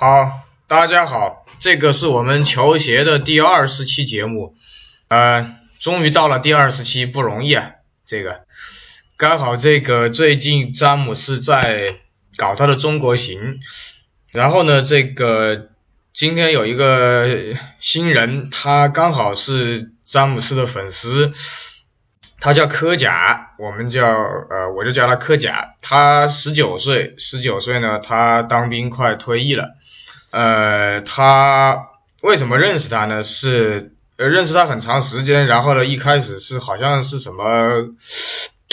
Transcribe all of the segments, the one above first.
好，大家好，这个是我们球鞋的第二十期节目，呃，终于到了第二十期，不容易啊，这个刚好这个最近詹姆斯在搞他的中国行，然后呢，这个今天有一个新人，他刚好是詹姆斯的粉丝。他叫科甲，我们叫呃，我就叫他科甲。他十九岁，十九岁呢，他当兵快退役了。呃，他为什么认识他呢？是认识他很长时间，然后呢，一开始是好像是什么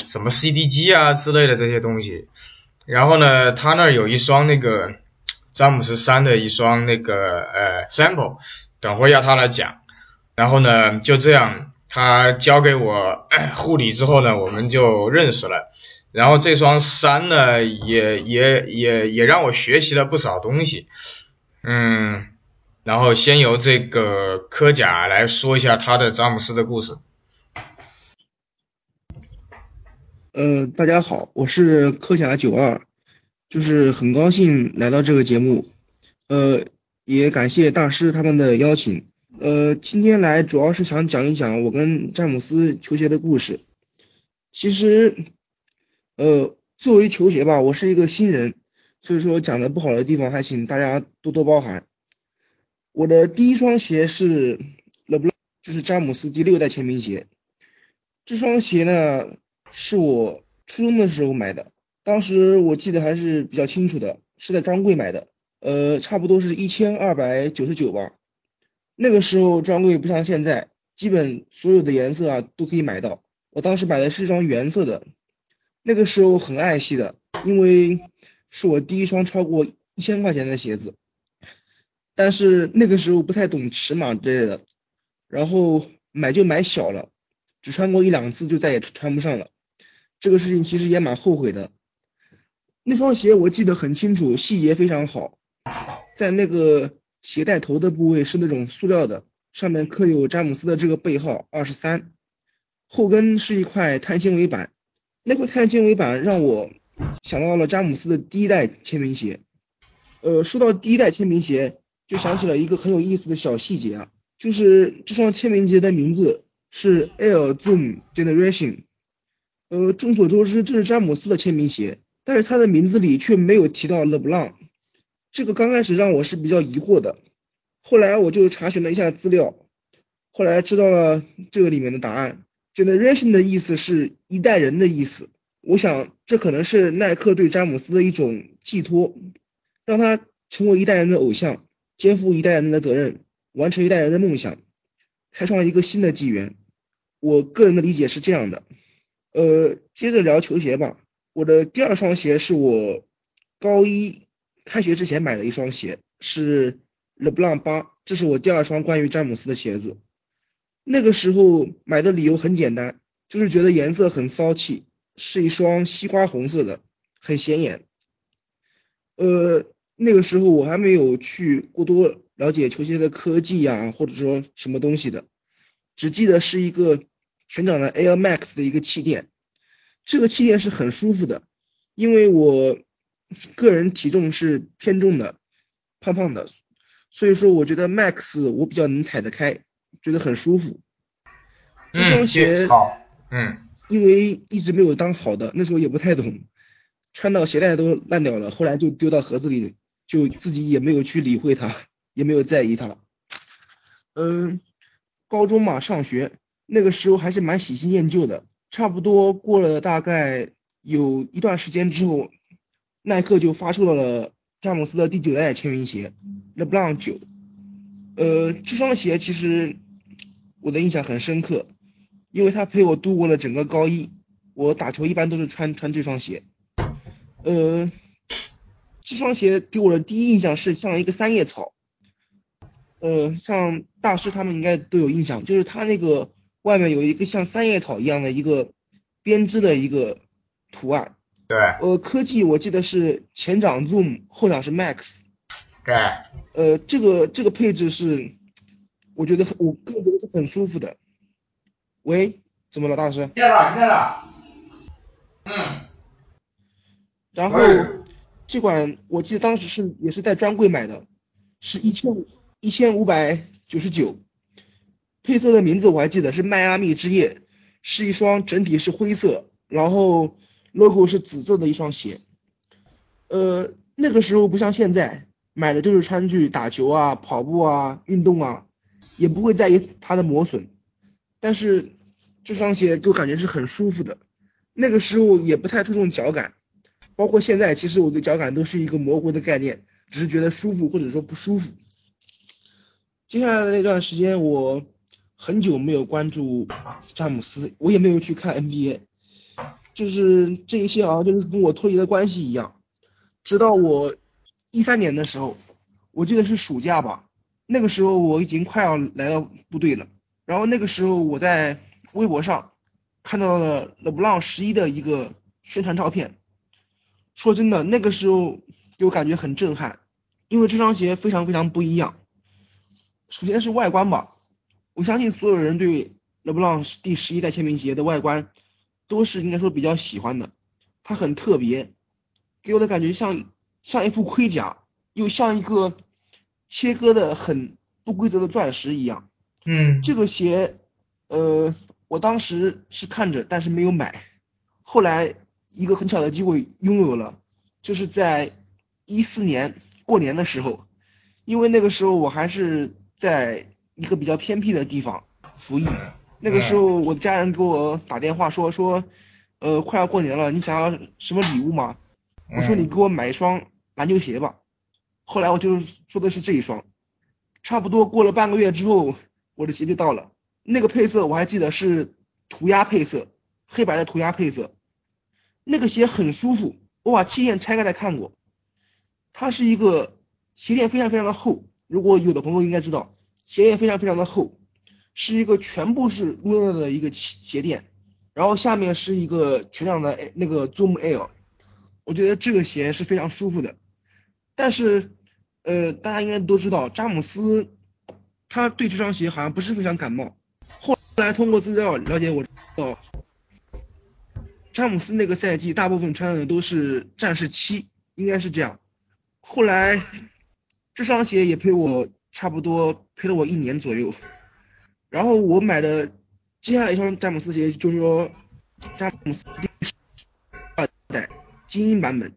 什么 CDG 啊之类的这些东西。然后呢，他那儿有一双那个詹姆斯三的一双那个呃 sample，等会要他来讲。然后呢，就这样。他交给我 护理之后呢，我们就认识了。然后这双三呢，也也也也让我学习了不少东西。嗯，然后先由这个科甲来说一下他的詹姆斯的故事。呃，大家好，我是科甲九二，就是很高兴来到这个节目。呃，也感谢大师他们的邀请。呃，今天来主要是想讲一讲我跟詹姆斯球鞋的故事。其实，呃，作为球鞋吧，我是一个新人，所以说讲的不好的地方还请大家多多包涵。我的第一双鞋是 LeBron，就是詹姆斯第六代签名鞋。这双鞋呢，是我初中的时候买的，当时我记得还是比较清楚的，是在专柜买的，呃，差不多是一千二百九十九吧。那个时候专柜不像现在，基本所有的颜色啊都可以买到。我当时买的是一双原色的，那个时候很爱惜的，因为是我第一双超过一千块钱的鞋子。但是那个时候不太懂尺码之类的，然后买就买小了，只穿过一两次就再也穿不上了。这个事情其实也蛮后悔的。那双鞋我记得很清楚，细节非常好，在那个。鞋带头的部位是那种塑料的，上面刻有詹姆斯的这个背号二十三，后跟是一块碳纤维板，那块碳纤维板让我想到了詹姆斯的第一代签名鞋。呃，说到第一代签名鞋，就想起了一个很有意思的小细节啊，就是这双签名鞋的名字是 Air Zoom Generation。呃，众所周知这是詹姆斯的签名鞋，但是他的名字里却没有提到 LeBron。这个刚开始让我是比较疑惑的，后来我就查询了一下资料，后来知道了这个里面的答案。Generation 的意思是一代人的意思，我想这可能是耐克对詹姆斯的一种寄托，让他成为一代人的偶像，肩负一代人的责任，完成一代人的梦想，开创一个新的纪元。我个人的理解是这样的。呃，接着聊球鞋吧。我的第二双鞋是我高一。开学之前买的一双鞋是 LeBron 八，这是我第二双关于詹姆斯的鞋子。那个时候买的理由很简单，就是觉得颜色很骚气，是一双西瓜红色的，很显眼。呃，那个时候我还没有去过多了解球鞋的科技呀，或者说什么东西的，只记得是一个全掌的 Air Max 的一个气垫，这个气垫是很舒服的，因为我。个人体重是偏重的，胖胖的，所以说我觉得 Max 我比较能踩得开，觉得很舒服。这双鞋，嗯，因为一直没有当好的，那时候也不太懂，穿到鞋带都烂掉了，后来就丢到盒子里，就自己也没有去理会它，也没有在意它。嗯，高中嘛，上学那个时候还是蛮喜新厌旧的，差不多过了大概有一段时间之后。耐克就发售了詹姆斯的第九代签名鞋 LeBron 九，呃，这双鞋其实我的印象很深刻，因为他陪我度过了整个高一，我打球一般都是穿穿这双鞋，呃，这双鞋给我的第一印象是像一个三叶草，呃，像大师他们应该都有印象，就是它那个外面有一个像三叶草一样的一个编织的一个图案。对，呃，科技我记得是前掌 Zoom，后掌是 Max。对。呃，这个这个配置是，我觉得我个人觉得是很舒服的。喂，怎么了，大师？听见了，听见了。嗯。然后这款我记得当时是也是在专柜买的，是一千一千五百九十九。配色的名字我还记得是迈阿密之夜，是一双整体是灰色，然后 logo 是紫色的一双鞋。呃，那个时候不像现在，买的就是穿去打球啊、跑步啊、运动啊，也不会在意它的磨损。但是这双鞋就感觉是很舒服的。那个时候也不太注重脚感，包括现在，其实我对脚感都是一个模糊的概念，只是觉得舒服或者说不舒服。接下来的那段时间，我很久没有关注詹姆斯，我也没有去看 NBA，就是这一切好像就是跟我脱离了关系一样。直到我一三年的时候，我记得是暑假吧，那个时候我已经快要来到部队了，然后那个时候我在微博上。看到了勒布朗十一的一个宣传照片，说真的，那个时候给我感觉很震撼，因为这双鞋非常非常不一样。首先是外观吧，我相信所有人对勒布朗第十一代签名鞋的外观都是应该说比较喜欢的，它很特别，给我的感觉像像一副盔甲，又像一个切割的很不规则的钻石一样。嗯，这个鞋，呃。我当时是看着，但是没有买。后来一个很巧的机会拥有了，就是在一四年过年的时候，因为那个时候我还是在一个比较偏僻的地方服役。那个时候我的家人给我打电话说说，呃，快要过年了，你想要什么礼物吗？我说你给我买一双篮球鞋吧。后来我就说的是这一双。差不多过了半个月之后，我的鞋就到了。那个配色我还记得是涂鸦配色，黑白的涂鸦配色。那个鞋很舒服，我把气垫拆开来看过，它是一个鞋垫非常非常的厚，如果有的朋友应该知道，鞋垫非常非常的厚，是一个全部是露勒的一个鞋鞋垫，然后下面是一个全掌的那个 Zoom Air，我觉得这个鞋是非常舒服的。但是呃大家应该都知道，詹姆斯他对这双鞋好像不是非常感冒。通过资料了解，我知道詹姆斯那个赛季大部分穿的都是战士七，应该是这样。后来这双鞋也陪我差不多陪了我一年左右。然后我买的接下来一双詹姆斯鞋就是说詹姆斯二代精英版本，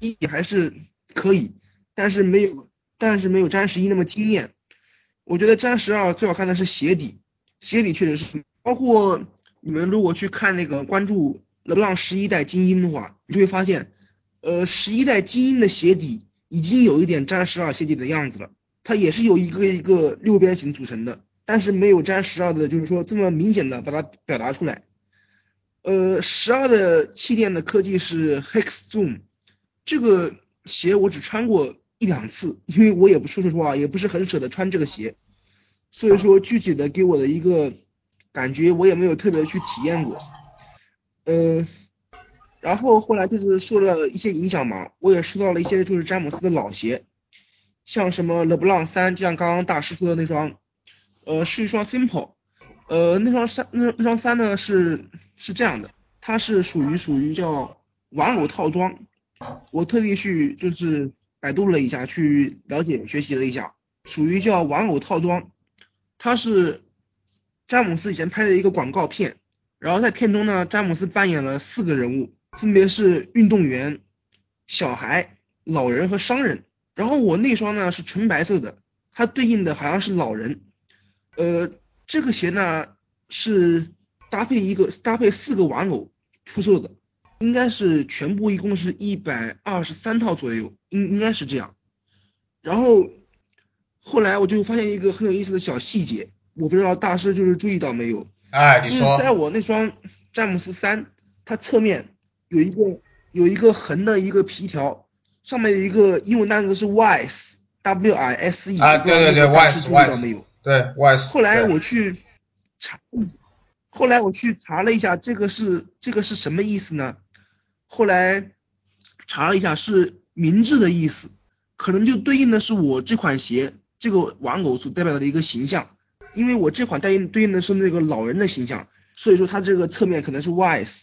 一还是可以，但是没有但是没有詹十一那么惊艳。我觉得詹十二最好看的是鞋底。鞋底确实是，包括你们如果去看那个关注勒布朗十一代精英的话，你就会发现，呃，十一代精英的鞋底已经有一点沾十二鞋底的样子了，它也是由一个一个六边形组成的，但是没有沾十二的，就是说这么明显的把它表达出来。呃，十二的气垫的科技是 Hex Zoom，这个鞋我只穿过一两次，因为我也不说实话，也不是很舍得穿这个鞋。所以说具体的给我的一个感觉，我也没有特别去体验过，呃，然后后来就是受了一些影响嘛，我也收到了一些就是詹姆斯的老鞋，像什么勒布朗三，就像刚刚大师说的那双，呃，是一双 Simple，呃，那双三那那双三呢是是这样的，它是属于属于叫玩偶套装，我特地去就是百度了一下，去了解学习了一下，属于叫玩偶套装。他是詹姆斯以前拍的一个广告片，然后在片中呢，詹姆斯扮演了四个人物，分别是运动员、小孩、老人和商人。然后我那双呢是纯白色的，它对应的好像是老人。呃，这个鞋呢是搭配一个搭配四个玩偶出售的，应该是全部一共是一百二十三套左右，应应该是这样。然后。后来我就发现一个很有意思的小细节，我不知道大师就是注意到没有？哎，你说，在我那双詹姆斯三，它侧面有一个有一个横的一个皮条，上面有一个英文单词是 wise，w i s e，啊，对对对，wise，注意到没有？对，wise。后来我去查，后来我去查了一下，这个是这个是什么意思呢？后来查了一下，是明智的意思，可能就对应的是我这款鞋。这个玩偶所代表的一个形象，因为我这款对应对应的是那个老人的形象，所以说它这个侧面可能是 wise。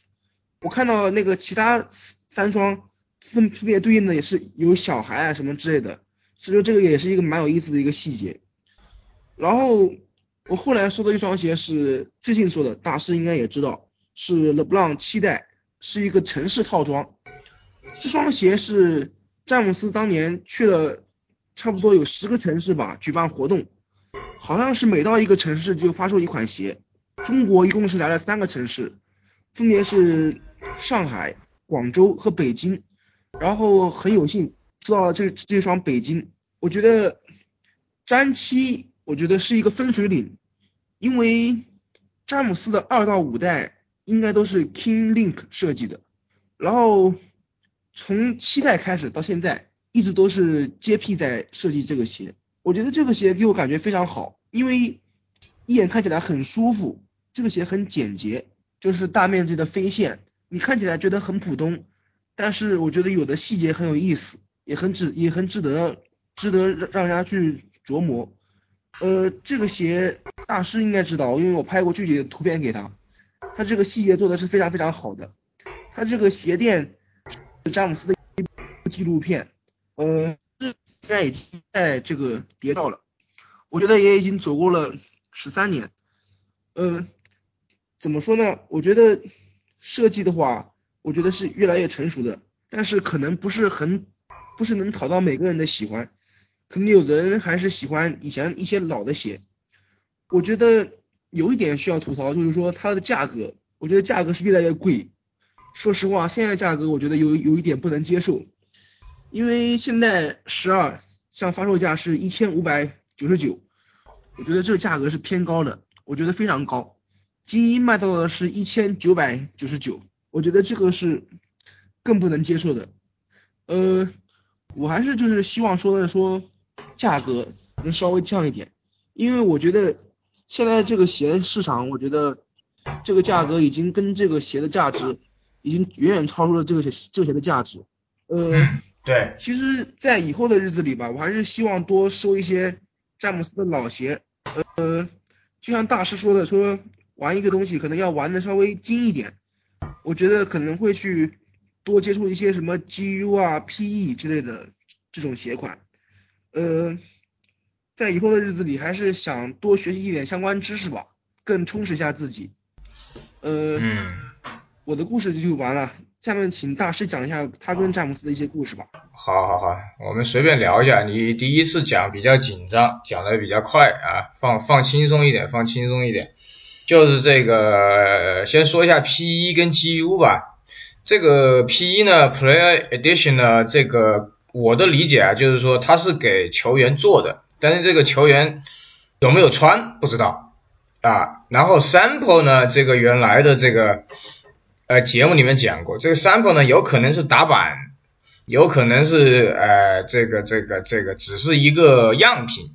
我看到那个其他三双分分别对应的也是有小孩啊什么之类的，所以说这个也是一个蛮有意思的一个细节。然后我后来说的一双鞋是最近说的，大师应该也知道，是 LeBron 七代，是一个城市套装。这双鞋是詹姆斯当年去了差不多有十个城市吧，举办活动，好像是每到一个城市就发售一款鞋。中国一共是来了三个城市，分别是上海、广州和北京。然后很有幸知道这这双北京，我觉得詹七我觉得是一个分水岭，因为詹姆斯的二到五代应该都是 King Link 设计的，然后从七代开始到现在一直都是 JP 在设计这个鞋，我觉得这个鞋给我感觉非常好，因为一眼看起来很舒服，这个鞋很简洁，就是大面积的飞线，你看起来觉得很普通。但是我觉得有的细节很有意思，也很值也很值得值得让让人家去琢磨。呃，这个鞋大师应该知道，因为我拍过具体的图片给他，他这个细节做的是非常非常好的。他这个鞋垫是詹姆斯的一部纪录片，呃，现在已经在这个跌到了，我觉得也已经走过了十三年。呃，怎么说呢？我觉得设计的话。我觉得是越来越成熟的，但是可能不是很，不是能讨到每个人的喜欢，可能有的人还是喜欢以前一些老的鞋。我觉得有一点需要吐槽，就是说它的价格，我觉得价格是越来越贵。说实话，现在价格我觉得有有一点不能接受，因为现在十二像发售价是一千五百九十九，我觉得这个价格是偏高的，我觉得非常高。精英卖到的是一千九百九十九。我觉得这个是更不能接受的，呃，我还是就是希望说的说价格能稍微降一点，因为我觉得现在这个鞋市场，我觉得这个价格已经跟这个鞋的价值已经远远超出了这个鞋这个鞋的价值，呃，对，其实，在以后的日子里吧，我还是希望多收一些詹姆斯的老鞋，呃，就像大师说的，说玩一个东西可能要玩的稍微精一点。我觉得可能会去多接触一些什么 GU 啊、PE 之类的这种鞋款，呃，在以后的日子里还是想多学习一点相关知识吧，更充实一下自己。呃，我的故事就完了，下面请大师讲一下他跟詹姆斯的一些故事吧。好好好，我们随便聊一下。你第一次讲比较紧张，讲的比较快啊，放放轻松一点，放轻松一点。就是这个，先说一下 P 一跟 GU 吧。这个 P 一呢，Player Edition 呢，这个我的理解啊，就是说它是给球员做的，但是这个球员有没有穿不知道啊。然后 Sample 呢，这个原来的这个呃节目里面讲过，这个 Sample 呢有可能是打板，有可能是呃这个这个这个只是一个样品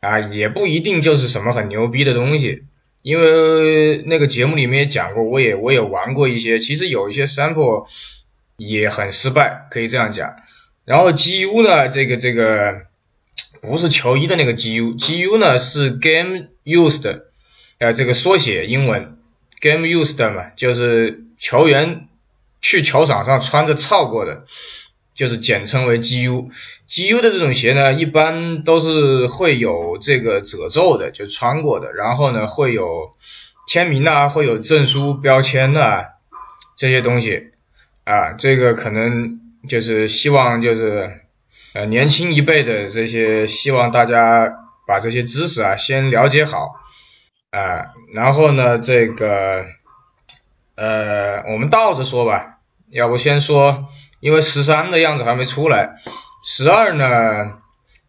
啊，也不一定就是什么很牛逼的东西。因为那个节目里面也讲过，我也我也玩过一些，其实有一些 sample 也很失败，可以这样讲。然后 GU 呢，这个这个不是球衣的那个 GU，GU 呢是 game used，呃，这个缩写英文 game used 嘛，就是球员去球场上穿着操过的。就是简称为 GU，GU 的这种鞋呢，一般都是会有这个褶皱的，就穿过的，然后呢会有签名啊，会有证书标签的这些东西啊，这个可能就是希望就是呃年轻一辈的这些希望大家把这些知识啊先了解好啊，然后呢这个呃我们倒着说吧，要不先说。因为十三的样子还没出来，十二呢？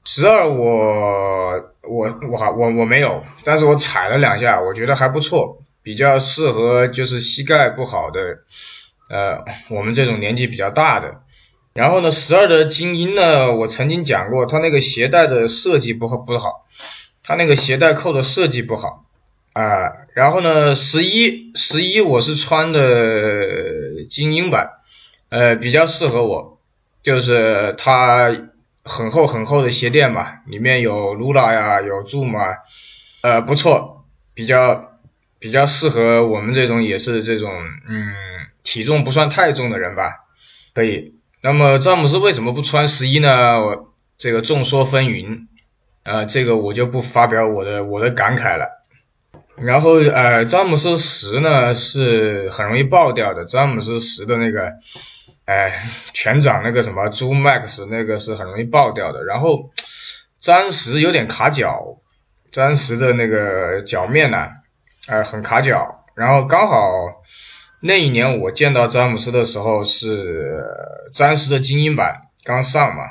十二我我我还我我没有，但是我踩了两下，我觉得还不错，比较适合就是膝盖不好的，呃，我们这种年纪比较大的。然后呢，十二的精英呢，我曾经讲过，它那个鞋带的设计不好不好，它那个鞋带扣的设计不好啊。然后呢，十一十一我是穿的精英版。呃，比较适合我，就是它很厚很厚的鞋垫嘛，里面有 Lula 呀，有 Zoom 啊，呃，不错，比较比较适合我们这种也是这种嗯体重不算太重的人吧，可以。那么詹姆斯为什么不穿十一呢？这个众说纷纭，呃，这个我就不发表我的我的感慨了。然后呃，詹姆斯十呢是很容易爆掉的，詹姆斯十的那个，哎，全掌那个什么朱 max 那个是很容易爆掉的。然后詹十有点卡脚，詹十的那个脚面呢，哎，很卡脚。然后刚好那一年我见到詹姆斯的时候是詹十的精英版刚上嘛，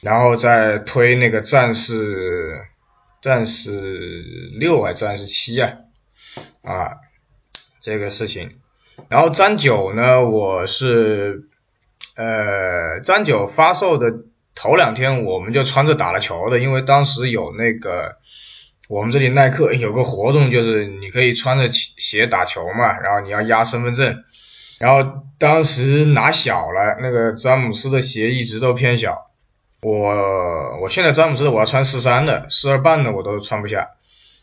然后再推那个战士。战士六还战士七啊？啊，这个事情。然后詹九呢，我是呃詹九发售的头两天，我们就穿着打了球的，因为当时有那个我们这里耐克有个活动，就是你可以穿着鞋打球嘛，然后你要压身份证。然后当时拿小了，那个詹姆斯的鞋一直都偏小。我我现在詹姆斯我要穿四三的，四二半的我都穿不下。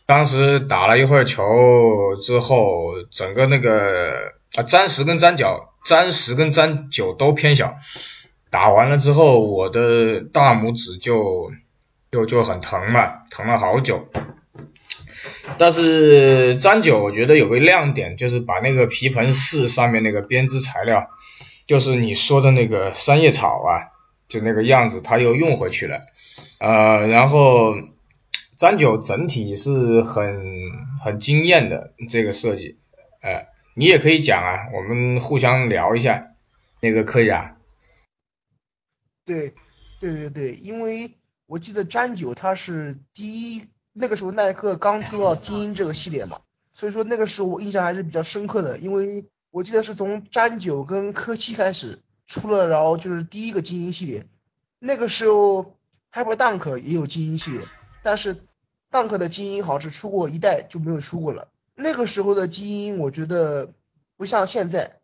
当时打了一会儿球之后，整个那个啊詹十跟詹九，詹十跟詹九都偏小。打完了之后，我的大拇指就就就很疼嘛，疼了好久。但是詹九我觉得有个亮点，就是把那个皮盆四上面那个编织材料，就是你说的那个三叶草啊。就那个样子，他又用回去了，呃，然后詹九整体是很很惊艳的这个设计，呃，你也可以讲啊，我们互相聊一下，那个可以啊。对，对对对，因为我记得詹九他是第一，那个时候耐克刚出到精英这个系列嘛，所以说那个时候我印象还是比较深刻的，因为我记得是从詹九跟科七开始。出了，然后就是第一个精英系列，那个时候 Hyper Dunk 也有精英系列，但是 Dunk 的精英好像是出过一代就没有出过了。那个时候的精英我觉得不像现在，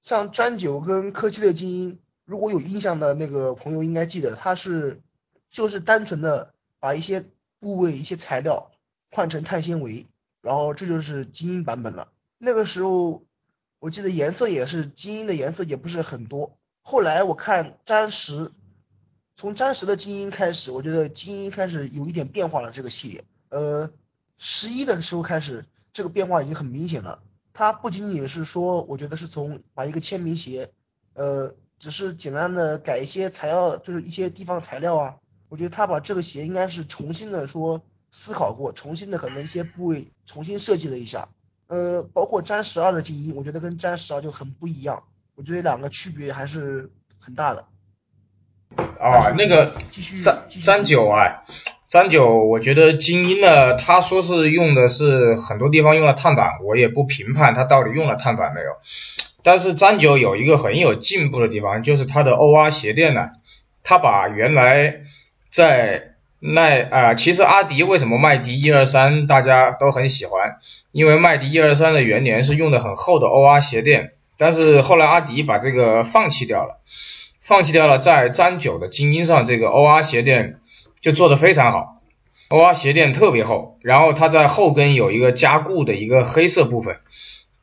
像詹九跟科七的精英，如果有印象的那个朋友应该记得，它是就是单纯的把一些部位一些材料换成碳纤维，然后这就是精英版本了。那个时候。我记得颜色也是精英的颜色也不是很多，后来我看詹十，从詹十的精英开始，我觉得精英开始有一点变化了这个系列，呃，十一的时候开始这个变化已经很明显了，它不仅仅是说，我觉得是从把一个签名鞋，呃，只是简单的改一些材料，就是一些地方材料啊，我觉得他把这个鞋应该是重新的说思考过，重新的可能一些部位重新设计了一下。呃，包括詹十二的精英，我觉得跟詹十二就很不一样，我觉得两个区别还是很大的。啊，那个詹詹九啊，詹九，我觉得精英呢，他说是用的是很多地方用了碳板，我也不评判他到底用了碳板没有。但是詹九有一个很有进步的地方，就是他的 OR 鞋垫呢，他把原来在耐啊，其实阿迪为什么麦迪一二三大家都很喜欢？因为麦迪一二三的元年是用的很厚的 OR 鞋垫，但是后来阿迪把这个放弃掉了，放弃掉了，在詹九的精英上这个 OR 鞋垫就做的非常好，OR 鞋垫特别厚，然后它在后跟有一个加固的一个黑色部分，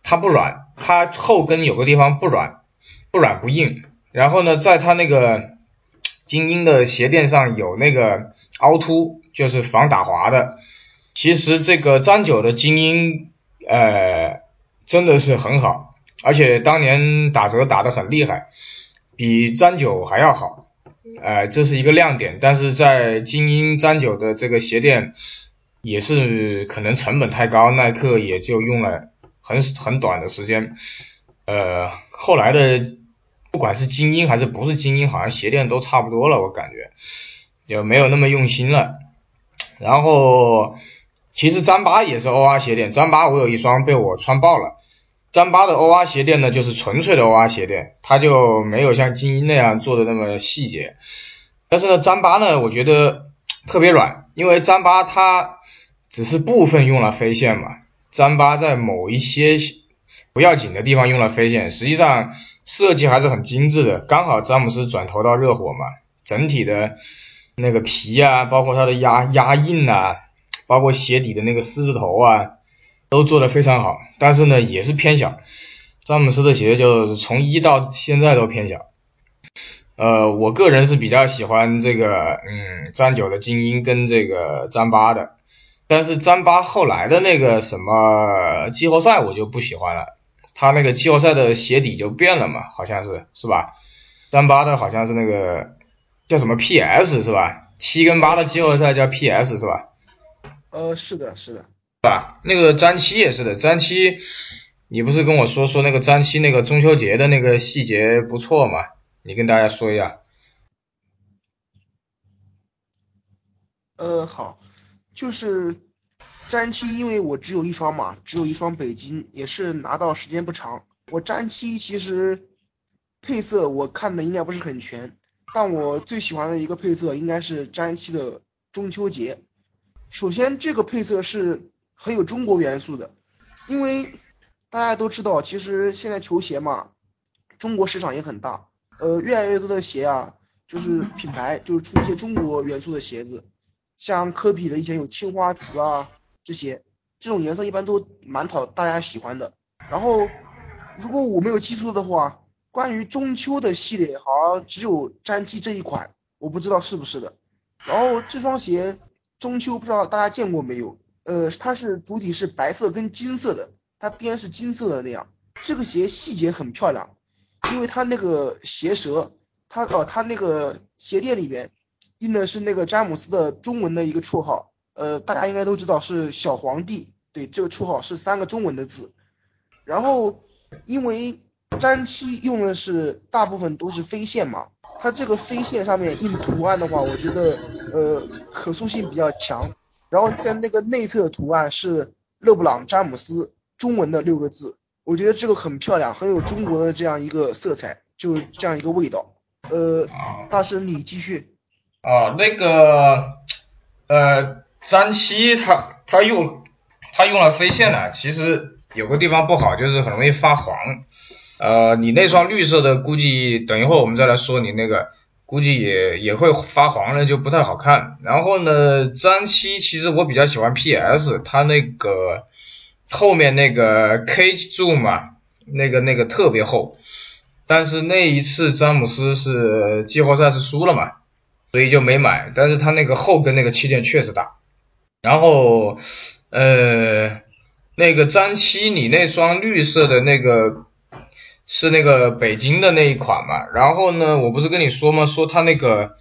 它不软，它后跟有个地方不软，不软不硬，然后呢，在它那个精英的鞋垫上有那个。凹凸就是防打滑的，其实这个张九的精英，呃，真的是很好，而且当年打折打得很厉害，比张九还要好，呃，这是一个亮点。但是在精英张九的这个鞋垫，也是可能成本太高，耐克也就用了很很短的时间，呃，后来的不管是精英还是不是精英，好像鞋垫都差不多了，我感觉。也没有那么用心了，然后其实詹八也是 OR 鞋垫，詹八我有一双被我穿爆了。詹八的 OR 鞋垫呢，就是纯粹的 OR 鞋垫，它就没有像精英那样做的那么细节。但是呢，詹八呢，我觉得特别软，因为詹八它只是部分用了飞线嘛，詹八在某一些不要紧的地方用了飞线，实际上设计还是很精致的。刚好詹姆斯转投到热火嘛，整体的。那个皮啊，包括它的压压印呐，包括鞋底的那个狮子头啊，都做的非常好。但是呢，也是偏小。詹姆斯的鞋就从一到现在都偏小。呃，我个人是比较喜欢这个，嗯，詹九的精英跟这个詹八的，但是詹八后来的那个什么季后赛我就不喜欢了，他那个季后赛的鞋底就变了嘛，好像是是吧？詹八的好像是那个叫什么 PS 是吧？七跟八的季后赛叫 PS 是吧？呃，是的，是的。吧，那个詹七也是的，詹七，你不是跟我说说那个詹七那个中秋节的那个细节不错嘛？你跟大家说一下。呃，好，就是詹七，因为我只有一双嘛，只有一双北京，也是拿到时间不长。我詹七其实配色我看的应该不是很全，但我最喜欢的一个配色应该是詹七的中秋节。首先，这个配色是。很有中国元素的，因为大家都知道，其实现在球鞋嘛，中国市场也很大，呃，越来越多的鞋啊，就是品牌就是出一些中国元素的鞋子，像科比的以前有青花瓷啊这些，这种颜色一般都蛮讨大家喜欢的。然后，如果我没有记错的话，关于中秋的系列好像只有詹七这一款，我不知道是不是的。然后这双鞋中秋不知道大家见过没有？呃，它是主体是白色跟金色的，它边是金色的那样。这个鞋细节很漂亮，因为它那个鞋舌，它哦，它那个鞋垫里边印的是那个詹姆斯的中文的一个绰号，呃，大家应该都知道是小皇帝，对，这个绰号是三个中文的字。然后因为詹七用的是大部分都是飞线嘛，它这个飞线上面印图案的话，我觉得呃可塑性比较强。然后在那个内侧图案是勒布朗詹姆斯中文的六个字，我觉得这个很漂亮，很有中国的这样一个色彩，就这样一个味道。呃，大师你继续。啊，那个呃，张七他他用他用了飞线呢，其实有个地方不好，就是很容易发黄。呃，你那双绿色的，估计等一会儿我们再来说你那个。估计也也会发黄了，就不太好看。然后呢，张七其实我比较喜欢 PS，它那个后面那个 K 柱嘛，那个那个特别厚。但是那一次詹姆斯是季后赛是输了嘛，所以就没买。但是它那个后跟那个气垫确实大。然后呃，那个张七你那双绿色的那个。是那个北京的那一款嘛，然后呢，我不是跟你说吗？说他那个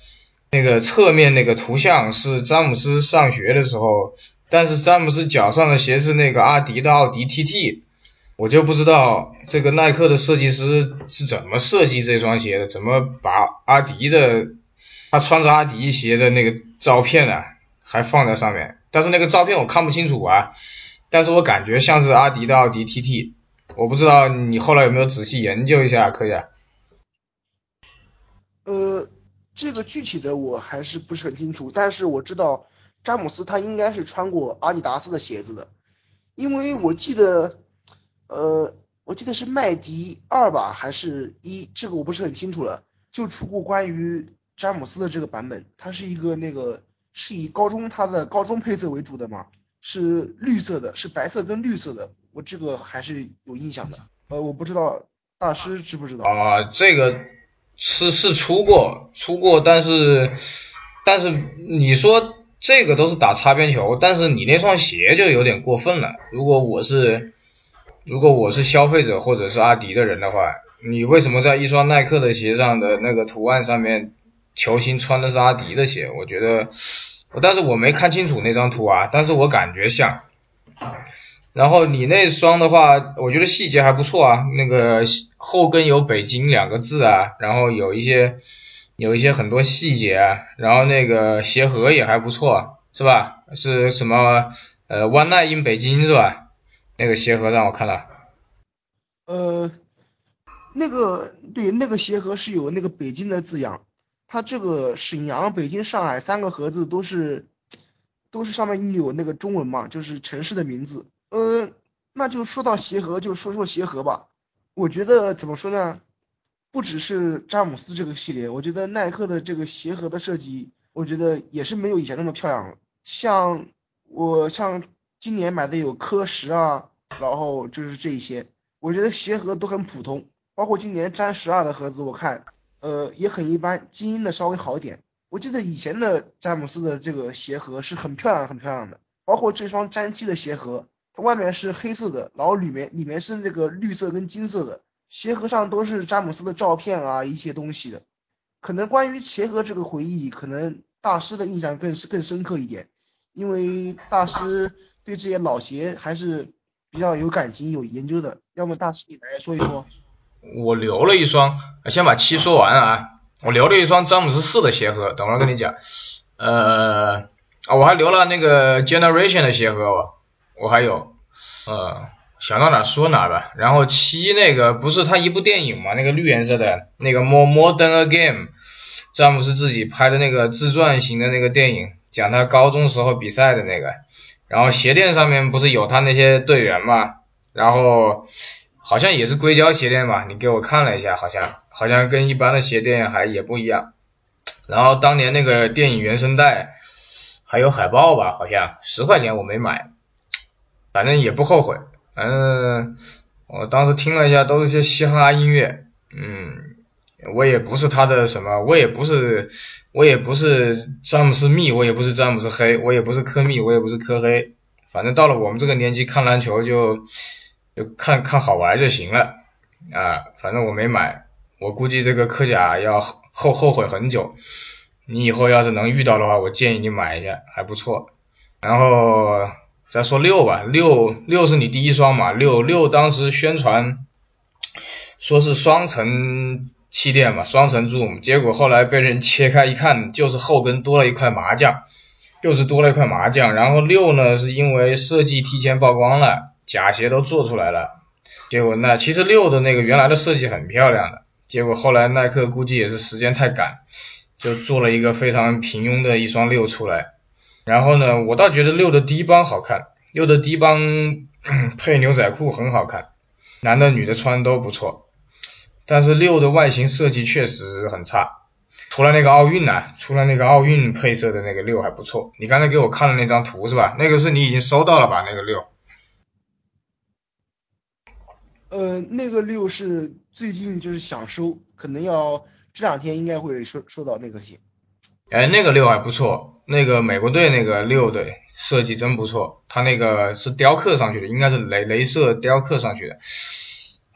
那个侧面那个图像是詹姆斯上学的时候，但是詹姆斯脚上的鞋是那个阿迪的奥迪 TT，我就不知道这个耐克的设计师是怎么设计这双鞋的，怎么把阿迪的他穿着阿迪鞋的那个照片呢还放在上面，但是那个照片我看不清楚啊，但是我感觉像是阿迪的奥迪 TT。我不知道你后来有没有仔细研究一下，可以啊？呃，这个具体的我还是不是很清楚，但是我知道詹姆斯他应该是穿过阿迪达斯的鞋子的，因为我记得，呃，我记得是麦迪二吧，还是一，这个我不是很清楚了，就出过关于詹姆斯的这个版本，它是一个那个是以高中它的高中配色为主的嘛，是绿色的，是白色跟绿色的。我这个还是有印象的，呃，我不知道大师知不知道啊？这个是是出过出过，但是但是你说这个都是打擦边球，但是你那双鞋就有点过分了。如果我是如果我是消费者或者是阿迪的人的话，你为什么在一双耐克的鞋上的那个图案上面，球星穿的是阿迪的鞋？我觉得，但是我没看清楚那张图啊，但是我感觉像。然后你那双的话，我觉得细节还不错啊，那个后跟有北京两个字啊，然后有一些有一些很多细节，然后那个鞋盒也还不错，是吧？是什么呃 One Night in 北京是吧？那个鞋盒让我看了。呃，那个对，那个鞋盒是有那个北京的字样，它这个沈阳、北京、上海三个盒子都是都是上面印有那个中文嘛，就是城市的名字。那就说到鞋盒，就说说鞋盒吧。我觉得怎么说呢？不只是詹姆斯这个系列，我觉得耐克的这个鞋盒的设计，我觉得也是没有以前那么漂亮了。像我像今年买的有科十啊，然后就是这一些，我觉得鞋盒都很普通。包括今年詹十二的盒子，我看，呃，也很一般，精英的稍微好一点。我记得以前的詹姆斯的这个鞋盒是很漂亮、很漂亮的，包括这双詹七的鞋盒，外面是黑色的，然后里面里面是那个绿色跟金色的，鞋盒上都是詹姆斯的照片啊一些东西的。可能关于鞋盒这个回忆，可能大师的印象更是更深刻一点，因为大师对这些老鞋还是比较有感情、有研究的。要么大师你来说一说。我留了一双，先把七说完啊。我留了一双詹姆斯四的鞋盒，等会儿跟你讲。呃，啊，我还留了那个 Generation 的鞋盒，我我还有，呃，想到哪说哪吧。然后七那个不是他一部电影嘛，那个绿颜色的那个 More Modern a Game，詹姆斯自己拍的那个自传型的那个电影，讲他高中时候比赛的那个。然后鞋垫上面不是有他那些队员嘛，然后。好像也是硅胶鞋垫吧？你给我看了一下，好像好像跟一般的鞋垫还也不一样。然后当年那个电影原声带还有海报吧？好像十块钱我没买，反正也不后悔。反正，我当时听了一下，都是些嘻哈音乐。嗯，我也不是他的什么，我也不是我也不是詹姆斯密，我也不是詹姆斯黑，我也不是科密，我也不是科黑。反正到了我们这个年纪看篮球就。就看看好玩就行了啊，反正我没买，我估计这个科甲要后后悔很久。你以后要是能遇到的话，我建议你买一下，还不错。然后再说六吧，六六是你第一双嘛，六六当时宣传说是双层气垫嘛，双层 Zoom，结果后来被人切开一看，就是后跟多了一块麻将，又是多了一块麻将。然后六呢，是因为设计提前曝光了。假鞋都做出来了，结果那其实六的那个原来的设计很漂亮的，结果后来耐克估计也是时间太赶，就做了一个非常平庸的一双六出来。然后呢，我倒觉得六的低帮好看，六的低帮 配牛仔裤很好看，男的女的穿都不错。但是六的外形设计确实很差，除了那个奥运呢，除了那个奥运配色的那个六还不错。你刚才给我看了那张图是吧？那个是你已经收到了吧？那个六。呃，那个六是最近就是想收，可能要这两天应该会收收到那个鞋。哎，那个六还不错，那个美国队那个六的设计真不错，它那个是雕刻上去的，应该是镭镭射雕刻上去的。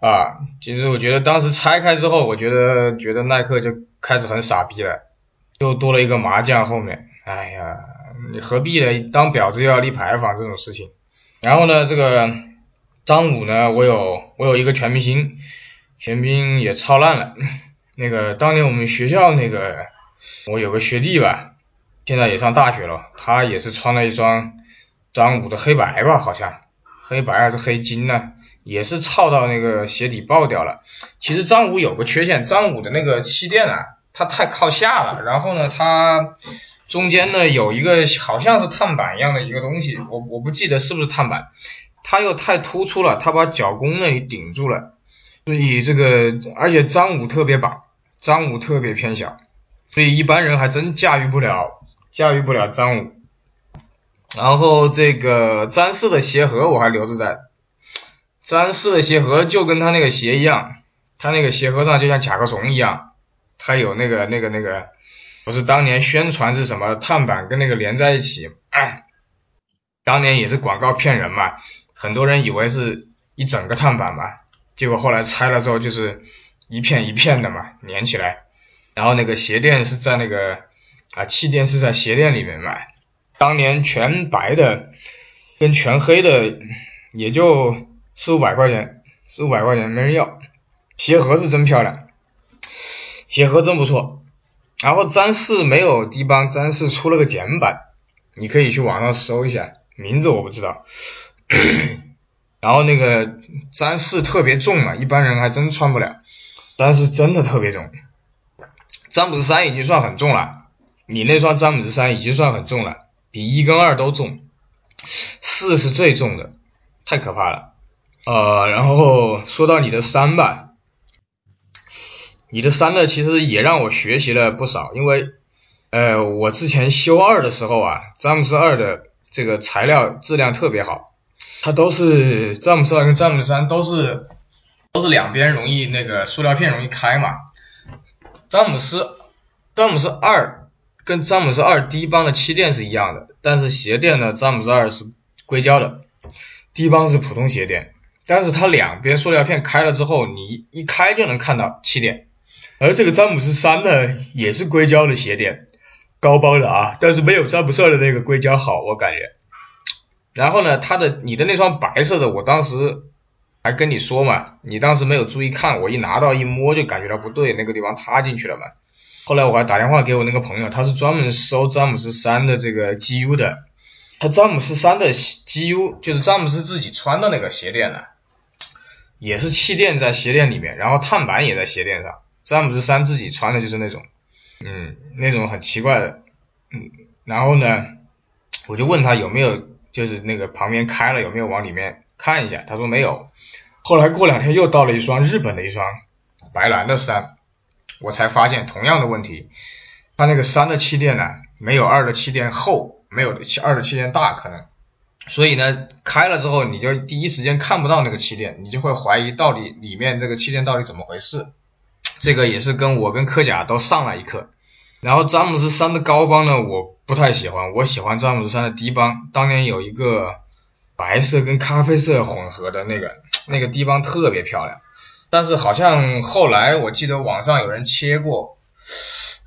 啊，其实我觉得当时拆开之后，我觉得觉得耐克就开始很傻逼了，又多了一个麻将后面，哎呀，你何必呢？当婊子又要立牌坊这种事情。然后呢，这个。张五呢？我有我有一个全明星，全明星也超烂了。那个当年我们学校那个，我有个学弟吧，现在也上大学了，他也是穿了一双张五的黑白吧，好像黑白还是黑金呢，也是操到那个鞋底爆掉了。其实张五有个缺陷，张五的那个气垫啊，它太靠下了，然后呢，它中间呢有一个好像是碳板一样的一个东西，我我不记得是不是碳板。它又太突出了，它把脚弓那里顶住了，所以这个而且张五特别绑，张五特别偏小，所以一般人还真驾驭不了，驾驭不了张五。然后这个詹四的鞋盒我还留着在，詹四的鞋盒就跟他那个鞋一样，他那个鞋盒上就像甲壳虫一样，他有那个那个那个，不是当年宣传是什么碳板跟那个连在一起，当年也是广告骗人嘛。很多人以为是一整个碳板嘛，结果后来拆了之后就是一片一片的嘛，连起来。然后那个鞋垫是在那个啊气垫是在鞋垫里面买。当年全白的跟全黑的也就四五百块钱，四五百块钱没人要。鞋盒是真漂亮，鞋盒真不错。然后詹士没有低帮，詹士出了个简版，你可以去网上搜一下，名字我不知道。然后那个詹士特别重嘛，一般人还真穿不了。但是真的特别重，詹姆斯三已经算很重了，你那双詹姆斯三已经算很重了，比一跟二都重，四是最重的，太可怕了。呃，然后说到你的三吧，你的三呢，其实也让我学习了不少，因为呃，我之前修二的时候啊，詹姆斯二的这个材料质量特别好。它都是詹姆斯二跟詹姆斯三都是都是两边容易那个塑料片容易开嘛，詹姆斯詹姆斯二跟詹姆斯二低帮的气垫是一样的，但是鞋垫呢，詹姆斯二是硅胶的，低帮是普通鞋垫，但是它两边塑料片开了之后，你一开就能看到气垫。而这个詹姆斯三呢，也是硅胶的鞋垫，高帮的啊，但是没有詹姆斯二的那个硅胶好，我感觉。然后呢，它的你的那双白色的，我当时还跟你说嘛，你当时没有注意看，我一拿到一摸就感觉到不对，那个地方塌进去了嘛。后来我还打电话给我那个朋友，他是专门收詹姆斯三的这个 GU 的，他詹姆斯三的 GU 就是詹姆斯自己穿的那个鞋垫呢，也是气垫在鞋垫里面，然后碳板也在鞋垫上，詹姆斯三自己穿的就是那种，嗯，那种很奇怪的，嗯，然后呢，我就问他有没有就是那个旁边开了有没有往里面看一下，他说没有，后来过两天又到了一双日本的一双白蓝的三。我才发现同样的问题，它那个三的气垫呢，没有二的气垫厚，没有二的气垫大，可能，所以呢，开了之后你就第一时间看不到那个气垫，你就会怀疑到底里面这个气垫到底怎么回事。这个也是跟我跟科甲都上了一课。然后詹姆斯三的高帮呢，我不太喜欢，我喜欢詹姆斯三的低帮。当年有一个白色跟咖啡色混合的那个，那个低帮特别漂亮。但是好像后来我记得网上有人切过，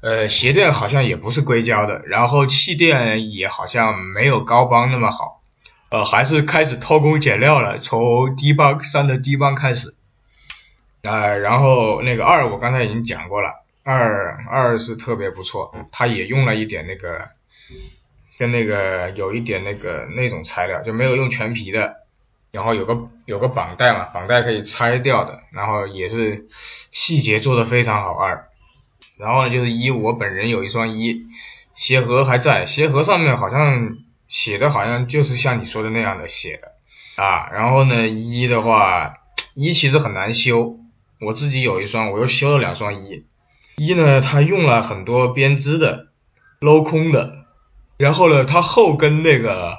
呃，鞋垫好像也不是硅胶的，然后气垫也好像没有高帮那么好，呃，还是开始偷工减料了，从低帮三的低帮开始，呃，然后那个二我刚才已经讲过了，二二是特别不错，它也用了一点那个，跟那个有一点那个那种材料，就没有用全皮的。然后有个有个绑带嘛，绑带可以拆掉的，然后也是细节做的非常好二。然后呢就是一，我本人有一双一，鞋盒还在，鞋盒上面好像写的好像就是像你说的那样的写的啊。然后呢一的话，一其实很难修，我自己有一双，我又修了两双一。一呢它用了很多编织的镂空的，然后呢它后跟那个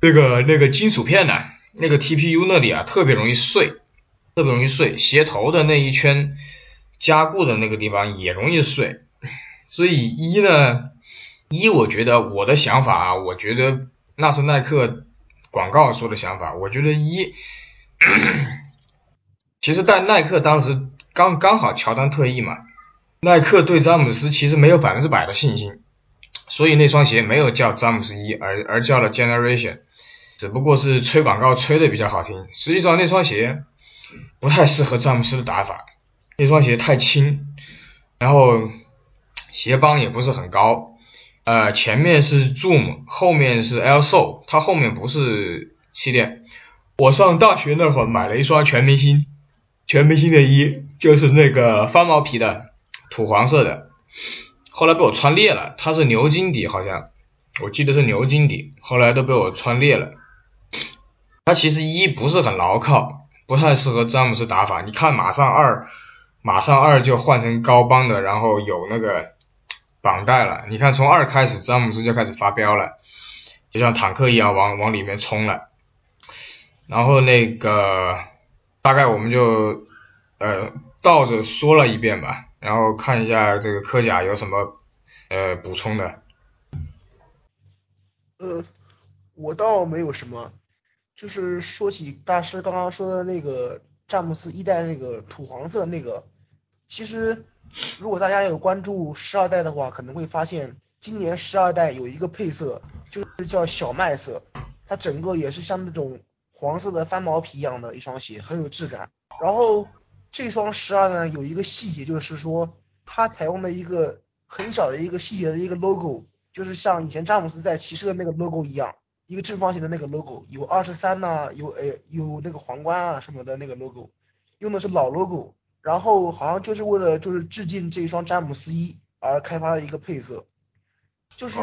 那个那个金属片呢。那个 TPU 那里啊，特别容易碎，特别容易碎。鞋头的那一圈加固的那个地方也容易碎。所以一呢，一我觉得我的想法啊，我觉得那是耐克广告说的想法。我觉得一，其实，在耐克当时刚刚好乔丹退役嘛，耐克对詹姆斯其实没有百分之百的信心，所以那双鞋没有叫詹姆斯一，而而叫了 Generation。只不过是吹广告吹的比较好听，实际上那双鞋不太适合詹姆斯的打法，那双鞋太轻，然后鞋帮也不是很高，呃，前面是 Zoom，后面是 Air Sole，它后面不是气垫。我上大学那会儿买了一双全明星，全明星的一就是那个翻毛皮的土黄色的，后来被我穿裂了，它是牛筋底好像，我记得是牛筋底，后来都被我穿裂了。它其实一不是很牢靠，不太适合詹姆斯打法。你看，马上二，马上二就换成高帮的，然后有那个绑带了。你看，从二开始，詹姆斯就开始发飙了，就像坦克一样往往里面冲了。然后那个大概我们就呃倒着说了一遍吧，然后看一下这个科甲有什么呃补充的。呃，我倒没有什么。就是说起大师刚刚说的那个詹姆斯一代那个土黄色那个，其实如果大家有关注十二代的话，可能会发现今年十二代有一个配色，就是叫小麦色，它整个也是像那种黄色的翻毛皮一样的一双鞋，很有质感。然后这双十二呢有一个细节，就是说它采用的一个很小的一个细节的一个 logo，就是像以前詹姆斯在骑士的那个 logo 一样。一个正方形的那个 logo，有二十三呐，有呃有那个皇冠啊什么的那个 logo，用的是老 logo，然后好像就是为了就是致敬这一双詹姆斯一而开发的一个配色，就是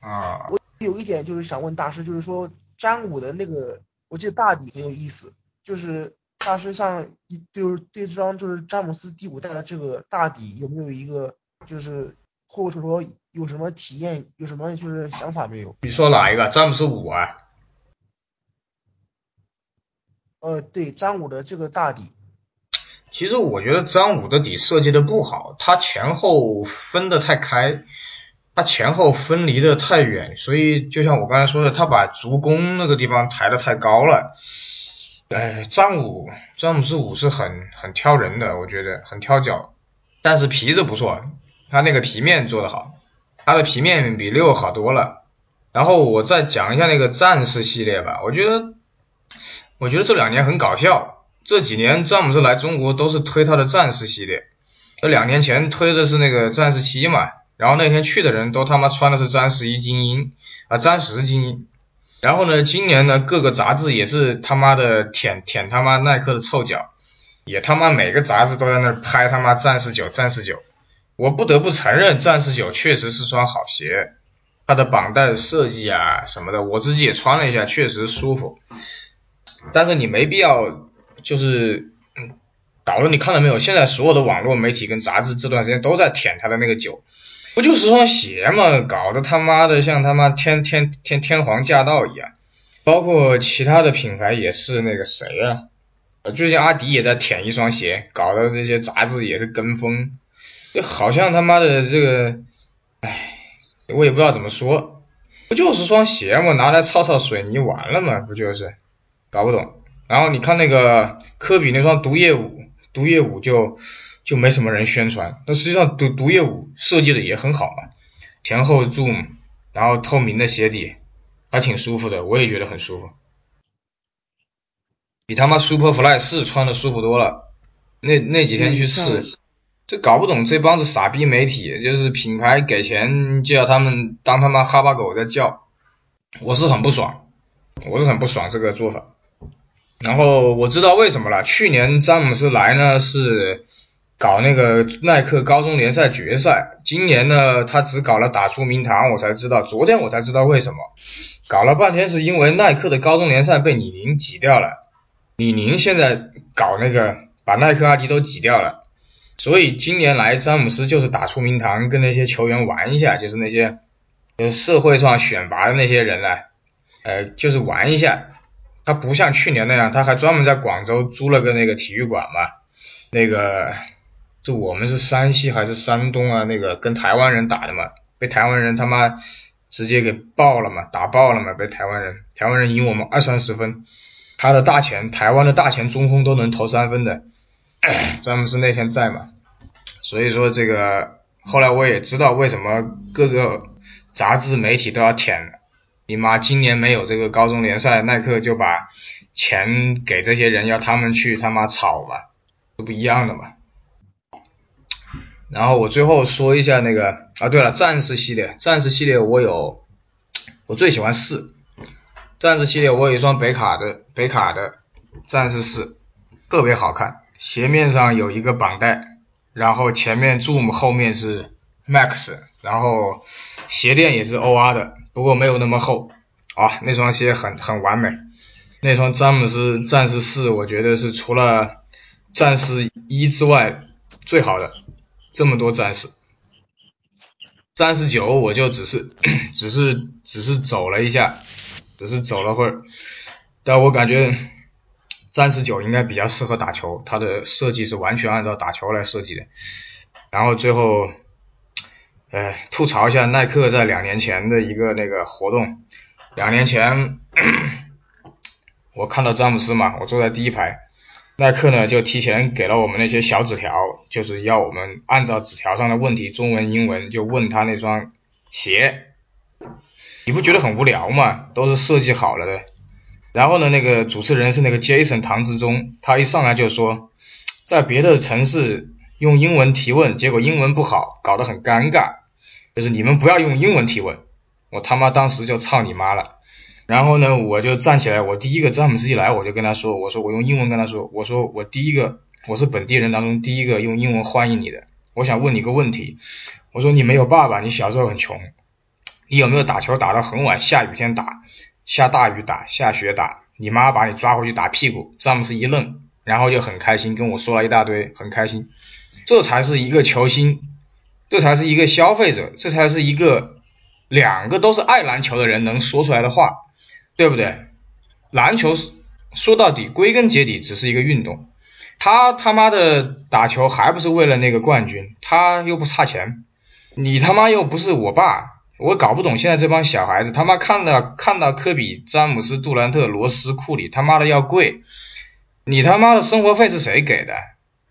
啊，我有一点就是想问大师，就是说詹五的那个，我记得大底很有意思，就是大师像一就是对这张就是詹姆斯第五代的这个大底有没有一个就是或者说。有什么体验？有什么就是想法没有？你说哪一个？詹姆斯五啊？呃，对，詹五的这个大底。其实我觉得詹五的底设计的不好，他前后分的太开，他前后分离的太远，所以就像我刚才说的，他把足弓那个地方抬的太高了。哎，詹姆詹姆斯五是很很挑人的，我觉得很挑脚，但是皮子不错，他那个皮面做的好，他的皮面比六好多了。然后我再讲一下那个战士系列吧，我觉得我觉得这两年很搞笑。这几年詹姆斯来中国都是推他的战士系列，这两年前推的是那个战士七嘛，然后那天去的人都他妈穿的是战士一精英啊，战十精英，然后呢，今年呢各个杂志也是他妈的舔舔他妈耐克的臭脚，也他妈每个杂志都在那拍他妈战士九战士九，我不得不承认战士九确实是双好鞋，它的绑带设计啊什么的，我自己也穿了一下，确实舒服，但是你没必要。就是，嗯，搞得你看到没有？现在所有的网络媒体跟杂志这段时间都在舔他的那个酒，不就是双鞋吗？搞得他妈的像他妈天天天天皇驾到一样。包括其他的品牌也是那个谁啊？最近阿迪也在舔一双鞋，搞得这些杂志也是跟风，就好像他妈的这个，唉，我也不知道怎么说，不就是双鞋吗？拿来抄抄水泥完了吗？不就是？搞不懂。然后你看那个科比那双毒液五，毒液五就就没什么人宣传，那实际上毒毒液五设计的也很好嘛，前后 zoom，然后透明的鞋底，还挺舒服的，我也觉得很舒服，比他妈 Superfly 四穿的舒服多了。那那几天去试，这搞不懂这帮子傻逼媒体，就是品牌给钱就要他们当他妈哈巴狗在叫，我是很不爽，我是很不爽这个做法。然后我知道为什么了。去年詹姆斯来呢是搞那个耐克高中联赛决赛，今年呢他只搞了打出名堂，我才知道。昨天我才知道为什么，搞了半天是因为耐克的高中联赛被李宁挤掉了。李宁现在搞那个把耐克、阿迪都挤掉了，所以今年来詹姆斯就是打出名堂，跟那些球员玩一下，就是那些呃社会上选拔的那些人呢，呃就是玩一下。他不像去年那样，他还专门在广州租了个那个体育馆嘛。那个，就我们是山西还是山东啊？那个跟台湾人打的嘛，被台湾人他妈直接给爆了嘛，打爆了嘛，被台湾人，台湾人赢我们二三十分。他的大前，台湾的大前中锋都能投三分的，詹姆斯那天在嘛。所以说这个，后来我也知道为什么各个杂志媒体都要舔。你妈今年没有这个高中联赛，耐克就把钱给这些人，要他们去他妈炒嘛，这不一样的嘛。然后我最后说一下那个啊，对了，战士系列，战士系列我有，我最喜欢四，战士系列我有一双北卡的北卡的战士四，特别好看，鞋面上有一个绑带，然后前面 Zoom 后面是 Max，然后鞋垫也是 OR 的。不过没有那么厚啊，那双鞋很很完美。那双詹姆斯战士四，我觉得是除了战士一之外最好的。这么多战士，战士九我就只是 只是只是走了一下，只是走了会儿，但我感觉战士九应该比较适合打球，它的设计是完全按照打球来设计的。然后最后。哎，吐槽一下耐克在两年前的一个那个活动。两年前，我看到詹姆斯嘛，我坐在第一排，耐克呢就提前给了我们那些小纸条，就是要我们按照纸条上的问题，中文、英文就问他那双鞋。你不觉得很无聊吗？都是设计好了的。然后呢，那个主持人是那个 Jason 唐志忠，他一上来就说，在别的城市。用英文提问，结果英文不好，搞得很尴尬。就是你们不要用英文提问，我他妈当时就操你妈了。然后呢，我就站起来，我第一个詹姆斯一来，我就跟他说，我说我用英文跟他说，我说我第一个，我是本地人当中第一个用英文欢迎你的。我想问你个问题，我说你没有爸爸，你小时候很穷，你有没有打球打到很晚，下雨天打，下大雨打，下雪打，你妈把你抓回去打屁股？詹姆斯一愣，然后就很开心跟我说了一大堆，很开心。这才是一个球星，这才是一个消费者，这才是一个两个都是爱篮球的人能说出来的话，对不对？篮球说到底，归根结底只是一个运动，他他妈的打球还不是为了那个冠军，他又不差钱，你他妈又不是我爸，我搞不懂现在这帮小孩子他妈看到看到科比、詹姆斯、杜兰特、罗斯、库里他妈的要跪，你他妈的生活费是谁给的？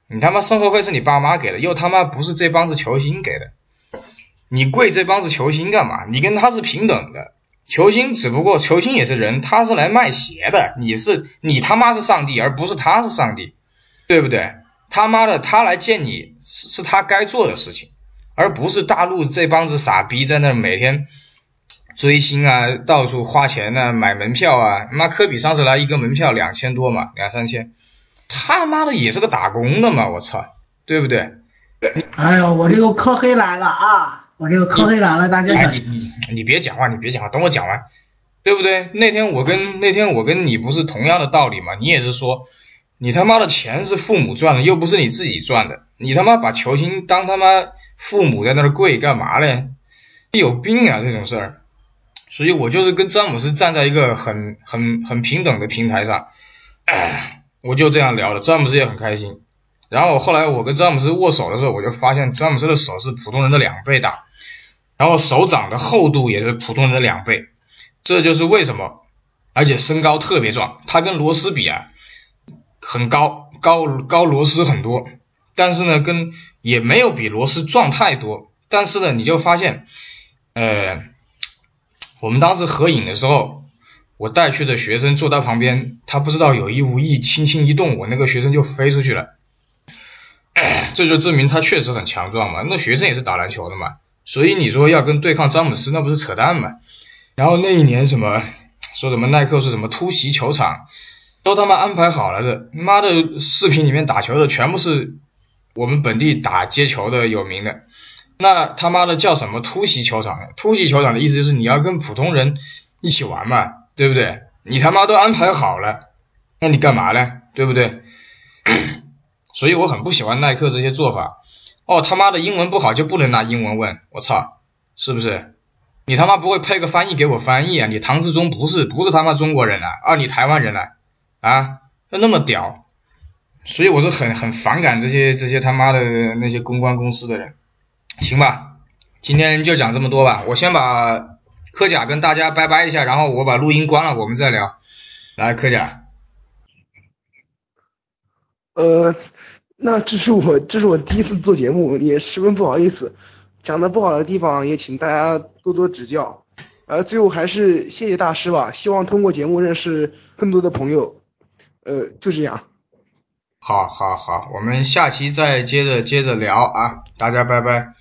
你他妈生活费是你爸妈给的，又他妈不是这帮子球星给的，你跪这帮子球星干嘛？你跟他是平等的。球星只不过球星也是人，他是来卖鞋的。你是你他妈是上帝，而不是他是上帝，对不对？他妈的，他来见你是是他该做的事情，而不是大陆这帮子傻逼在那每天追星啊，到处花钱啊，买门票啊。妈，科比上次来一个门票两千多嘛，两三千，他妈的也是个打工的嘛，我操，对不对？哎呦，我这个科黑来了啊！我这个科黑来了，大家小心。你你别讲话，你别讲话，等我讲完，对不对？那天我跟那天我跟你不是同样的道理吗？你也是说，你他妈的钱是父母赚的，又不是你自己赚的，你他妈把球星当他妈父母在那儿跪干嘛嘞？有病啊这种事儿！所以我就是跟詹姆斯站在一个很很很平等的平台上，我就这样聊的，詹姆斯也很开心。然后后来我跟詹姆斯握手的时候，我就发现詹姆斯的手是普通人的两倍大。然后手掌的厚度也是普通人的两倍，这就是为什么，而且身高特别壮，他跟罗斯比啊，很高，高高罗斯很多，但是呢，跟也没有比罗斯壮太多，但是呢，你就发现，呃，我们当时合影的时候，我带去的学生坐他旁边，他不知道有意无意轻轻一动，我那个学生就飞出去了，这就证明他确实很强壮嘛，那学生也是打篮球的嘛。所以你说要跟对抗詹姆斯，那不是扯淡吗？然后那一年什么说什么耐克是什么突袭球场，都他妈安排好了的。妈的，视频里面打球的全部是我们本地打街球的有名的。那他妈的叫什么突袭球场？突袭球场的意思就是你要跟普通人一起玩嘛，对不对？你他妈都安排好了，那你干嘛呢？对不对？所以我很不喜欢耐克这些做法。哦他妈的英文不好就不能拿英文问，我操，是不是？你他妈不会配个翻译给我翻译啊？你唐志忠不是不是他妈中国人啊？啊你台湾人啊？啊，那那么屌，所以我是很很反感这些这些他妈的那些公关公司的人。行吧，今天就讲这么多吧，我先把科甲跟大家拜拜一下，然后我把录音关了，我们再聊。来，科甲。呃。那这是我这是我第一次做节目，也十分不好意思，讲的不好的地方也请大家多多指教。呃，最后还是谢谢大师吧，希望通过节目认识更多的朋友。呃，就这样。好，好，好，我们下期再接着接着聊啊，大家拜拜。